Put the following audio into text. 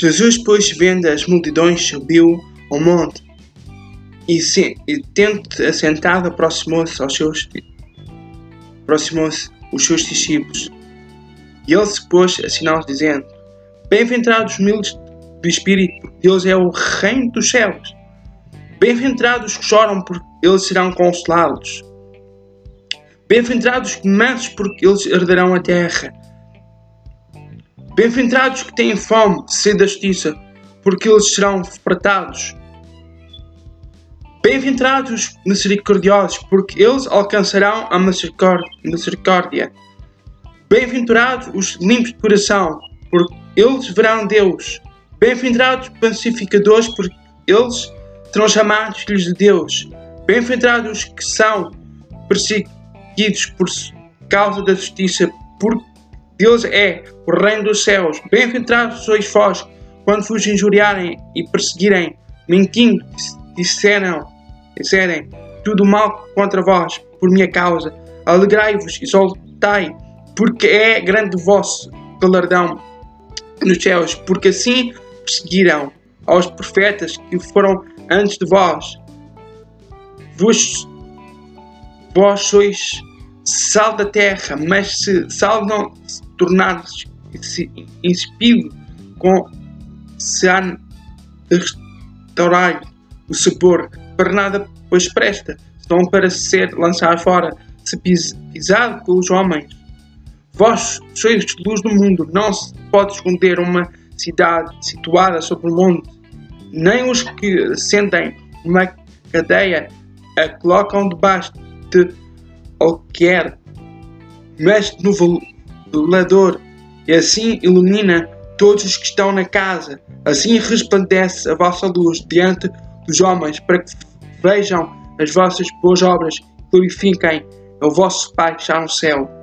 Jesus, pois, vendo as multidões, subiu ao monte e, se, e tendo assentado, aproximou-se aos seus aproximou-se os seus discípulos. E ele se pôs a sinal dizendo: Bem-aventurados os humildes do espírito, porque Deus é o reino dos céus. Bem-aventurados os que choram, porque eles serão consolados. Bem-aventurados os mansos, porque eles herdarão a terra. Bem-aventurados que têm fome de sede da justiça, porque eles serão fartados. Bem-aventurados os misericordiosos, porque eles alcançarão a misericórdia. Bem-aventurados os limpos de coração, porque eles verão Deus. Bem-aventurados os pacificadores, porque eles serão chamados filhos de Deus. Bem-aventurados os que são perseguidos por causa da justiça, porque Deus é o reino dos céus. Bem-aventurados sois vós, quando vos injuriarem e perseguirem, mentindo, disseram, disserem tudo mal contra vós, por minha causa. Alegrai-vos e soltai, porque é grande vosso galardão nos céus, porque assim perseguiram aos profetas que foram antes de vós. Vos, vós sois sal da terra, mas se sal não se tornar insípido, com se há de restaurar o sabor, para nada pois presta, senão para ser lançado fora, se pisado pelos homens. Vós sois luz do mundo, não se pode esconder uma cidade situada sobre o monte, nem os que sentem uma cadeia a colocam debaixo de qualquer, mas no velador, e assim ilumina todos os que estão na casa. Assim resplandece a vossa luz diante dos homens, para que vejam as vossas boas obras e glorifiquem o vosso Pai que está no céu.